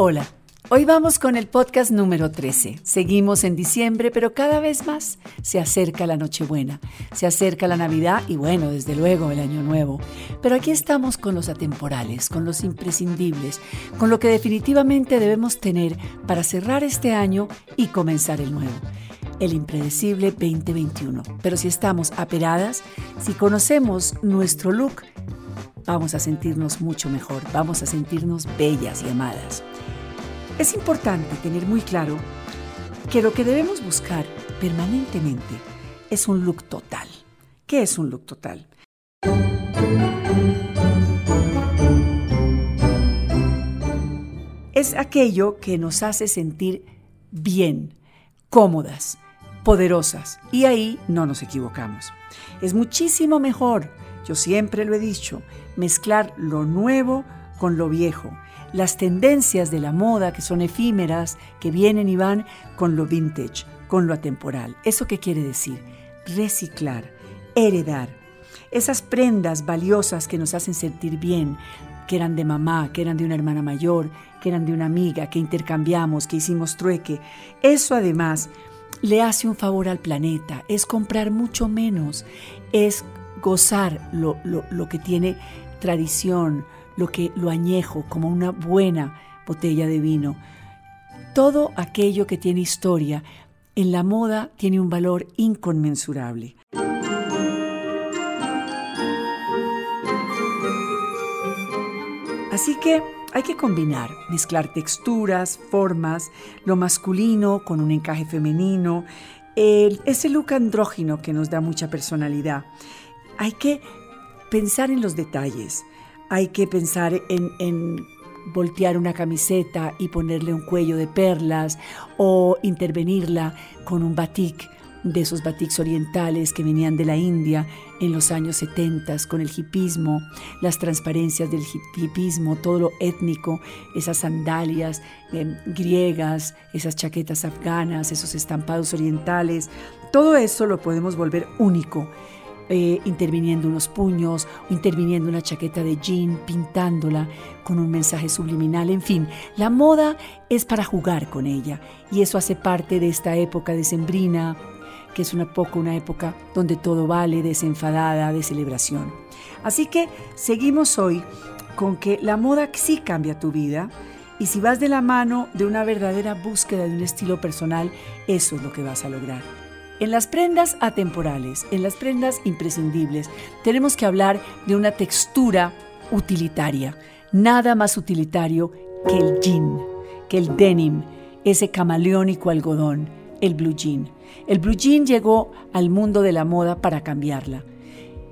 Hola, hoy vamos con el podcast número 13. Seguimos en diciembre, pero cada vez más se acerca la Nochebuena, se acerca la Navidad y bueno, desde luego el Año Nuevo. Pero aquí estamos con los atemporales, con los imprescindibles, con lo que definitivamente debemos tener para cerrar este año y comenzar el nuevo el impredecible 2021. Pero si estamos aperadas, si conocemos nuestro look, vamos a sentirnos mucho mejor, vamos a sentirnos bellas y amadas. Es importante tener muy claro que lo que debemos buscar permanentemente es un look total. ¿Qué es un look total? Es aquello que nos hace sentir bien, cómodas, poderosas. Y ahí no nos equivocamos. Es muchísimo mejor, yo siempre lo he dicho, mezclar lo nuevo con lo viejo, las tendencias de la moda que son efímeras, que vienen y van, con lo vintage, con lo atemporal. ¿Eso qué quiere decir? Reciclar, heredar. Esas prendas valiosas que nos hacen sentir bien, que eran de mamá, que eran de una hermana mayor, que eran de una amiga, que intercambiamos, que hicimos trueque. Eso además le hace un favor al planeta, es comprar mucho menos, es gozar lo, lo que tiene tradición, lo que lo añejo como una buena botella de vino. Todo aquello que tiene historia en la moda tiene un valor inconmensurable. Así que hay que combinar, mezclar texturas, formas, lo masculino con un encaje femenino, ese look andrógino que nos da mucha personalidad. Hay que pensar en los detalles, hay que pensar en, voltear una camiseta y ponerle un cuello de perlas o intervenirla con un batik de esos batiks orientales que venían de la India en los años 70 con el hipismo, las transparencias del hipismo, todo lo étnico, esas sandalias eh, griegas, esas chaquetas afganas, esos estampados orientales, todo eso lo podemos volver único. Eh, interviniendo unos puños, interviniendo una chaqueta de jean, pintándola con un mensaje subliminal, en fin, la moda es para jugar con ella y eso hace parte de esta época decembrina, que es una poco una época donde todo vale, desenfadada, de celebración. Así que seguimos hoy con que la moda sí cambia tu vida y si vas de la mano de una verdadera búsqueda de un estilo personal, eso es lo que vas a lograr. En las prendas atemporales, en las prendas imprescindibles, tenemos que hablar de una textura utilitaria. Nada más utilitario que el jean, que el denim, ese camaleónico algodón, el blue jean. El blue jean llegó al mundo de la moda para cambiarla.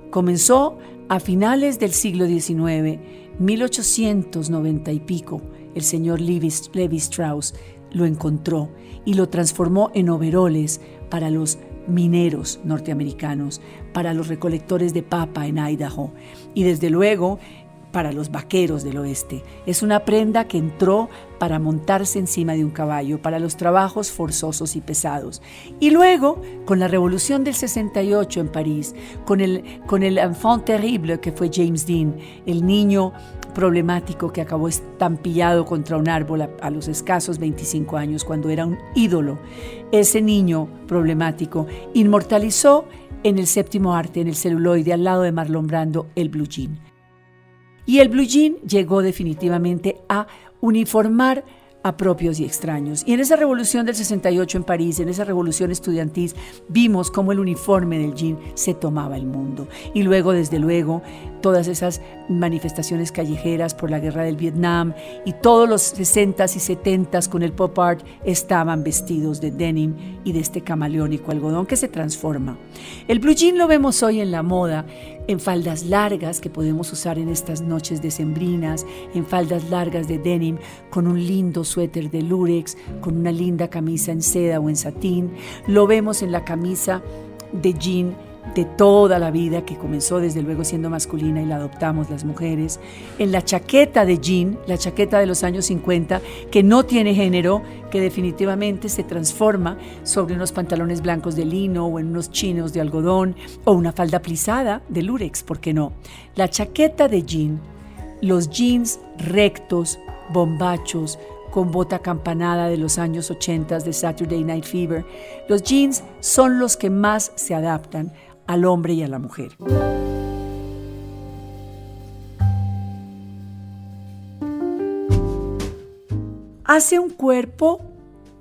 Comenzó a finales del siglo XIX, 1890 y pico. El señor Levi, Strauss lo encontró y lo transformó en overoles para los mineros norteamericanos, para los recolectores de papa en Idaho. Y desde luego para los vaqueros del oeste. Es una prenda que entró para montarse encima de un caballo, para los trabajos forzosos y pesados. Y luego, con la revolución del 68 en París, con el, con el enfant terrible que fue James Dean, el niño problemático que acabó estampillado contra un árbol a, a, los escasos 25 años cuando era un ídolo. Ese niño problemático inmortalizó en el séptimo arte, en el celuloide, al lado de Marlon Brando, el blue jean. Y el blue jean llegó definitivamente a uniformar a propios y extraños. Y en esa revolución del 68 en París, en esa revolución estudiantil, vimos cómo el uniforme del jean se tomaba el mundo. Y luego, desde luego, todas esas manifestaciones callejeras por la guerra del Vietnam y todos los 60s y 70s con el pop art estaban vestidos de denim y de este camaleónico algodón que se transforma. El blue jean lo vemos hoy en la moda, en faldas largas que podemos usar en estas noches decembrinas, en faldas largas de denim, con un lindo suéter de lurex, con una linda camisa en seda o en satín. Lo vemos en la camisa de jean de toda la vida, que comenzó desde luego siendo masculina y la adoptamos las mujeres, en la chaqueta de jean, la chaqueta de los años 50, que no tiene género, que definitivamente se transforma sobre unos pantalones blancos de lino o en unos chinos de algodón o una falda plisada de lurex, ¿por qué no? La chaqueta de jean, los jeans rectos, bombachos, con bota campanada de los años 80 de Saturday Night Fever, los jeans son los que más se adaptan al hombre y a la mujer. Hace un cuerpo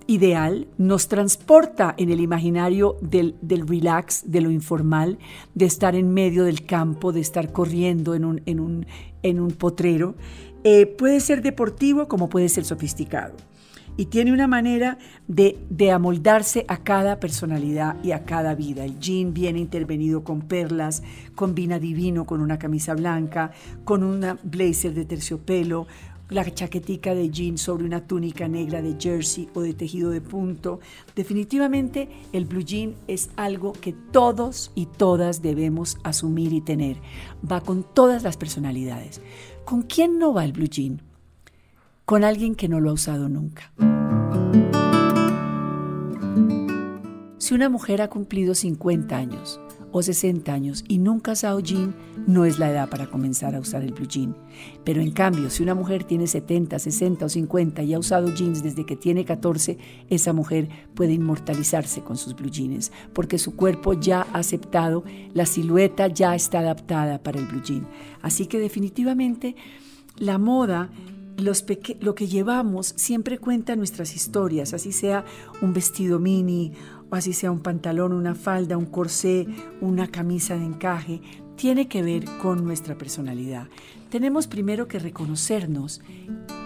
ideal, nos transporta en el imaginario del, relax, de lo informal, de estar en medio del campo, de estar corriendo en un, en un, en un potrero. Eh, puede ser deportivo como puede ser sofisticado. Y tiene una manera de, amoldarse a cada personalidad y a cada vida. El jean viene intervenido con perlas, combina divino con una camisa blanca, con una blazer de terciopelo, la chaquetica de jean sobre una túnica negra de jersey o de tejido de punto. Definitivamente el blue jean es algo que todos y todas debemos asumir y tener. Va con todas las personalidades. ¿Con quién no va el blue jean? Con alguien que no lo ha usado nunca. Si una mujer ha cumplido 50 años, o 60 años y nunca ha usado jean, no es la edad para comenzar a usar el blue jean. Pero en cambio, si una mujer tiene 70, 60 o 50 y ha usado jeans desde que tiene 14, esa mujer puede inmortalizarse con sus blue jeans, porque su cuerpo ya ha aceptado, la silueta ya está adaptada para el blue jean. Así que definitivamente la moda lo que llevamos siempre cuenta nuestras historias, así sea un vestido mini, o así sea un pantalón, una falda, un corsé, una camisa de encaje, tiene que ver con nuestra personalidad. Tenemos primero que reconocernos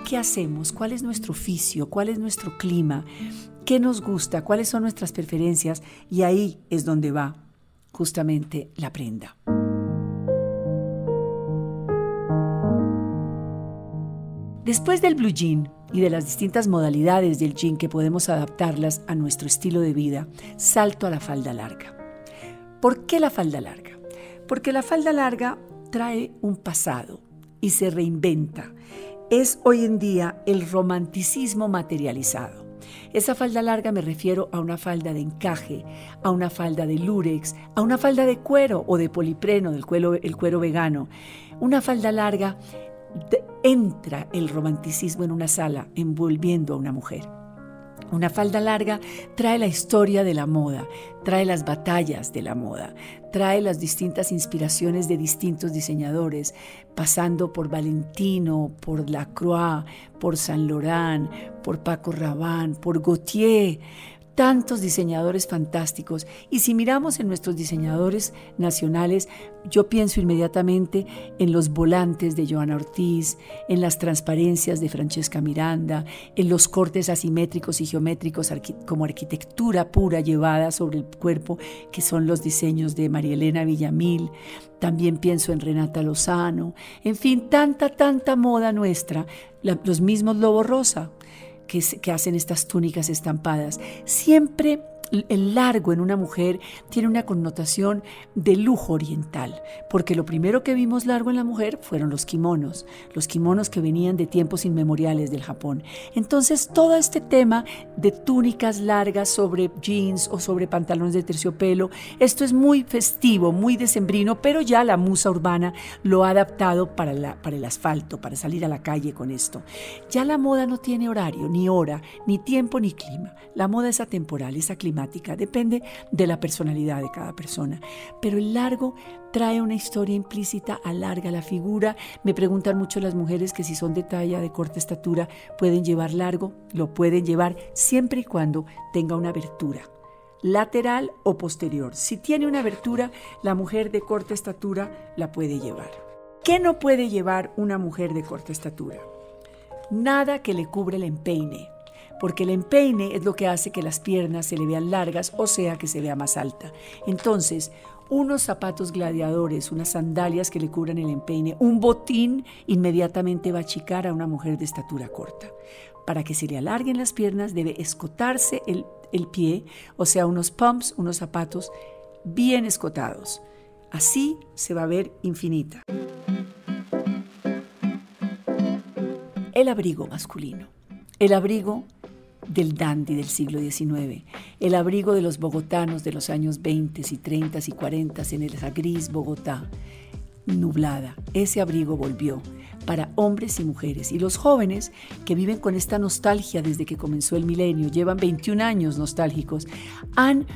qué hacemos, cuál es nuestro oficio, cuál es nuestro clima, qué nos gusta, cuáles son nuestras preferencias y ahí es donde va justamente la prenda. Después del blue jean, y de las distintas modalidades del jean que podemos adaptarlas a nuestro estilo de vida, salto a la falda larga. ¿Por qué la falda larga? Porque la falda larga trae un pasado y se reinventa. Es hoy en día el romanticismo materializado. Esa falda larga me refiero a una falda de encaje, a una falda de lurex, a una falda de cuero o de polipreno, del cuero, el cuero vegano. Una falda larga entra el romanticismo en una sala envolviendo a una mujer. Una falda larga trae la historia de la moda, trae las batallas de la moda, trae las distintas inspiraciones de distintos diseñadores, pasando por Valentino, por Lacroix, por Saint Laurent, por Paco Rabanne, por Gautier, tantos diseñadores fantásticos. Y si miramos en nuestros diseñadores nacionales, yo pienso inmediatamente en los volantes de Joana Ortiz, en las transparencias de Francesca Miranda, en los cortes asimétricos y geométricos como arquitectura pura llevada sobre el cuerpo, que son los diseños de María Elena Villamil. También pienso en Renata Lozano. En fin, tanta, tanta moda nuestra. los mismos Lobo Rosa que, hacen estas túnicas estampadas. Siempre el largo en una mujer tiene una connotación de lujo oriental, porque lo primero que vimos largo en la mujer fueron los kimonos, los kimonos que venían de tiempos inmemoriales del Japón. Entonces, todo este tema de túnicas largas sobre jeans o sobre pantalones de terciopelo, esto es muy festivo, muy decembrino, pero ya la musa urbana lo ha adaptado para, el asfalto, para salir a la calle con esto. Ya la moda no tiene horario, ni hora, ni tiempo, ni clima. La moda es atemporal, es aclimática depende de la personalidad de cada persona. Pero el largo trae una historia implícita, alarga la figura. Me preguntan mucho las mujeres que si son de talla, de corta estatura, pueden llevar largo, lo pueden llevar siempre y cuando tenga una abertura lateral o posterior. Si tiene una abertura, la mujer de corta estatura la puede llevar. ¿Qué no puede llevar una mujer de corta estatura? Nada que le cubra el empeine, porque el empeine es lo que hace que las piernas se le vean largas, o sea, que se vea más alta. Entonces, unos zapatos gladiadores, unas sandalias que le cubran el empeine, un botín inmediatamente va a achicar a una mujer de estatura corta. Para que se le alarguen las piernas debe escotarse el, el pie, o sea, unos pumps, unos zapatos bien escotados. Así se va a ver infinita. El abrigo masculino. El abrigo del dandy del siglo XIX, el abrigo de los bogotanos de los años 20 y 30 y 40 en el gris Bogotá. nublada. Ese abrigo volvió para hombres y mujeres. Y los jóvenes que viven con esta nostalgia desde que comenzó el milenio, llevan 21 años nostálgicos, han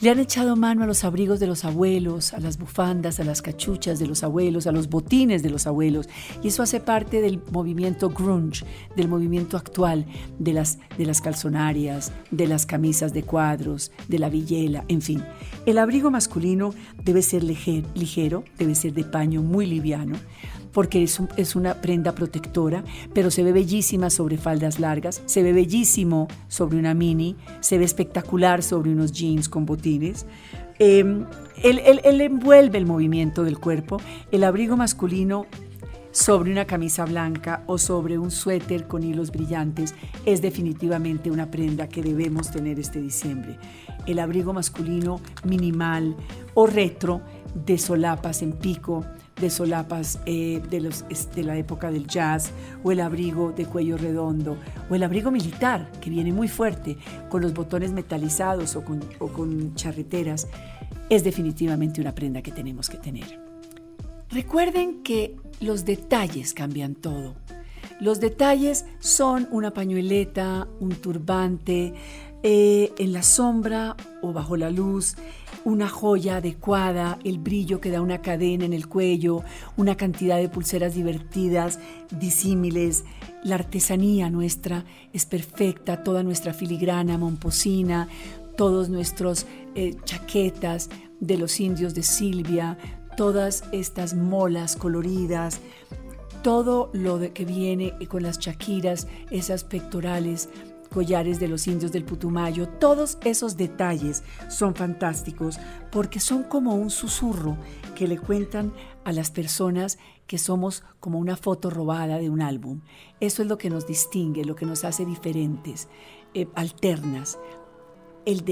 le han echado mano a los abrigos de los abuelos, a las bufandas, a las cachuchas de los abuelos, a los botines de los abuelos. Y eso hace parte del movimiento grunge, del movimiento actual, de las, de las calzonarias, de las camisas de cuadros, de la villela, en fin. El abrigo masculino debe ser ligero, debe ser de paño muy liviano porque es, una prenda protectora, pero se ve bellísima sobre faldas largas, se ve bellísimo sobre una mini, se ve espectacular sobre unos jeans con botines. Em, él, envuelve el movimiento del cuerpo. El abrigo masculino sobre una camisa blanca o sobre un suéter con hilos brillantes es definitivamente una prenda que debemos tener este diciembre. El abrigo masculino minimal o retro de solapas en pico de solapas eh, de, los, de la época del jazz, o el abrigo de cuello redondo, o el abrigo militar, que viene muy fuerte, con los botones metalizados o con, o con charreteras, es definitivamente una prenda que tenemos que tener. Recuerden que los detalles cambian todo. Los detalles son una pañueleta, un turbante, eh, en la sombra o bajo la luz, una joya adecuada, el brillo que da una cadena en el cuello, una cantidad de pulseras divertidas, disímiles. La artesanía nuestra es perfecta, toda nuestra filigrana momposina, todos nuestros eh, chaquetas de los indios de Silvia, todas estas molas coloridas, todo lo que viene con las chaquiras, esas pectorales collares de los indios del Putumayo, todos esos detalles son fantásticos porque son como un susurro que le cuentan a las personas que somos como una foto robada de un álbum. Eso es lo que nos distingue, lo que nos hace diferentes, eh, alternas. El,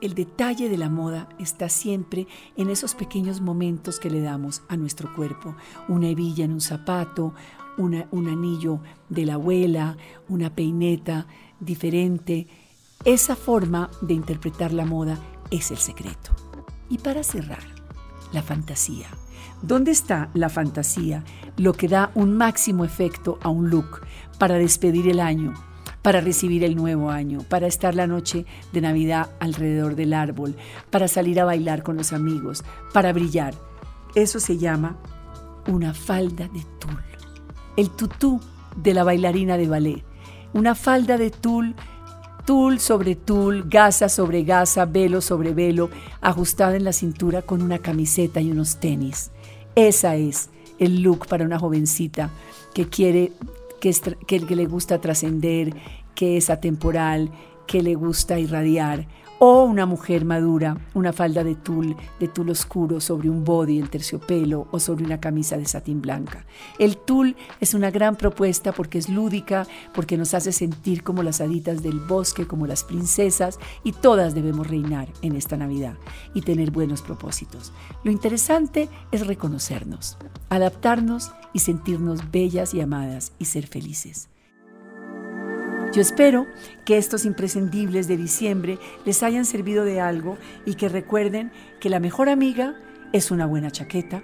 el, detalle de la moda está siempre en esos pequeños momentos que le damos a nuestro cuerpo. Una hebilla en un zapato, un anillo de la abuela, una peineta diferente. Esa forma de interpretar la moda es el secreto. Y para cerrar, la fantasía. ¿Dónde está la fantasía? Lo que da un máximo efecto a un look para despedir el año, para recibir el nuevo año, para estar la noche de Navidad alrededor del árbol, para salir a bailar con los amigos, para brillar. Eso se llama una falda de tul el tutú de la bailarina de ballet. Una falda de tul, tul sobre tul, gasa sobre gasa, velo sobre velo, ajustada en la cintura con una camiseta y unos tenis. Esa es el look para una jovencita que quiere, que, que le gusta trascender, que es atemporal, que le gusta irradiar o una mujer madura, una falda de tul, de tul oscuro sobre un body en terciopelo o sobre una camisa de satín blanca. El tul es una gran propuesta porque es lúdica, porque nos hace sentir como las haditas del bosque, como las princesas, y todas debemos reinar en esta Navidad y tener buenos propósitos. Lo interesante es reconocernos, adaptarnos y sentirnos bellas y amadas y ser felices. Yo espero que estos imprescindibles de diciembre les hayan servido de algo y que recuerden que la mejor amiga es una buena chaqueta,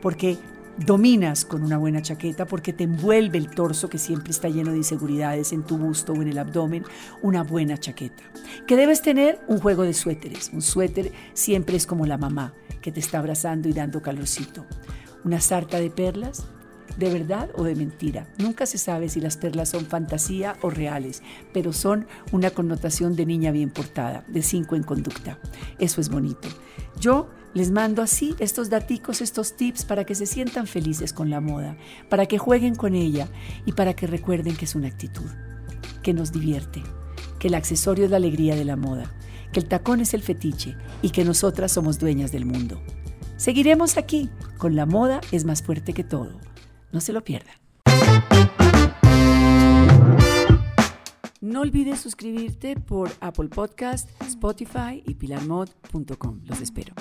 porque dominas con una buena chaqueta, porque te envuelve el torso que siempre está lleno de inseguridades en tu busto o en el abdomen, una buena chaqueta. Que debes tener un juego de suéteres. Un suéter siempre es como la mamá que te está abrazando y dando calorcito. Una sarta de perlas, de verdad o de mentira. Nunca se sabe si las perlas son fantasía o reales, pero son una connotación de niña bien portada, de cinco en conducta. Eso es bonito. Yo les mando así estos daticos, estos tips para que se sientan felices con la moda, para que jueguen con ella y para que recuerden que es una actitud, que nos divierte, que el accesorio es la alegría de la moda, que el tacón es el fetiche y que nosotras somos dueñas del mundo. Seguiremos aquí con La Moda es más fuerte que todo. No se lo pierdan. No olvides suscribirte por Apple Podcast, Spotify y pilarmod.com. Los espero.